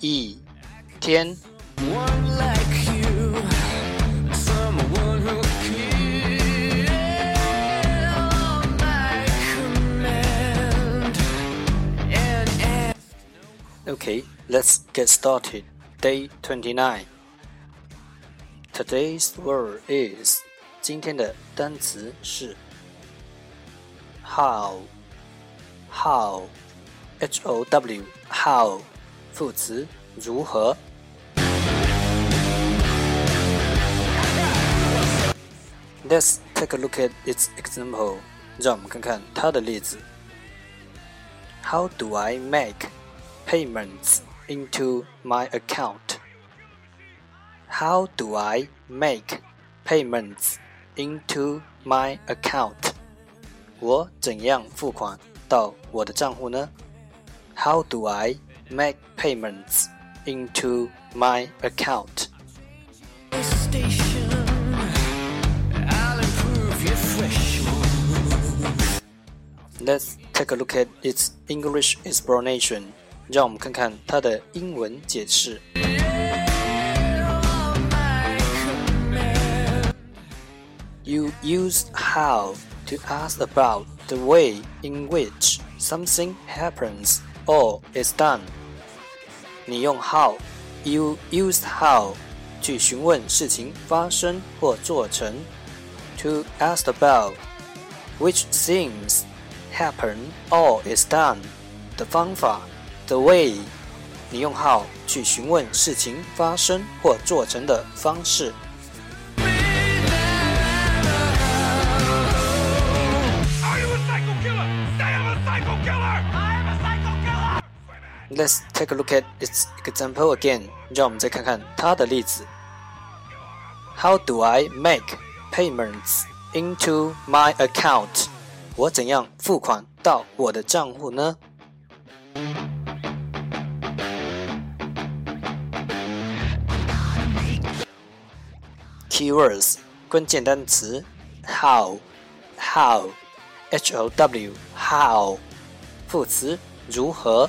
一天。Okay, let's get started. Day twenty-nine. Today's word is 今天的单词是 how how h o w how 副词如何。Let's take a look at its example. 让我们看看它的例子。How do I make payments into my account? How do I make payments into my account? 我怎样付款到我的账户呢？How do I make payments into my account? Let's take a look at its English explanation. 让我们看看它的英文解释。You use how to ask about the way in which something happens or is done. 你用 how, you used how 去询问事情发生或做成。To ask about which things happen or is done 的方法，the way，你用 how 去询问事情发生或做成的方式。 Let's take a look at its example again. 让我们再看看它的例子。How do I make payments into my account? 我怎样付款到我的账户呢？Keywords 关键单词 how how h o w how 副词如何。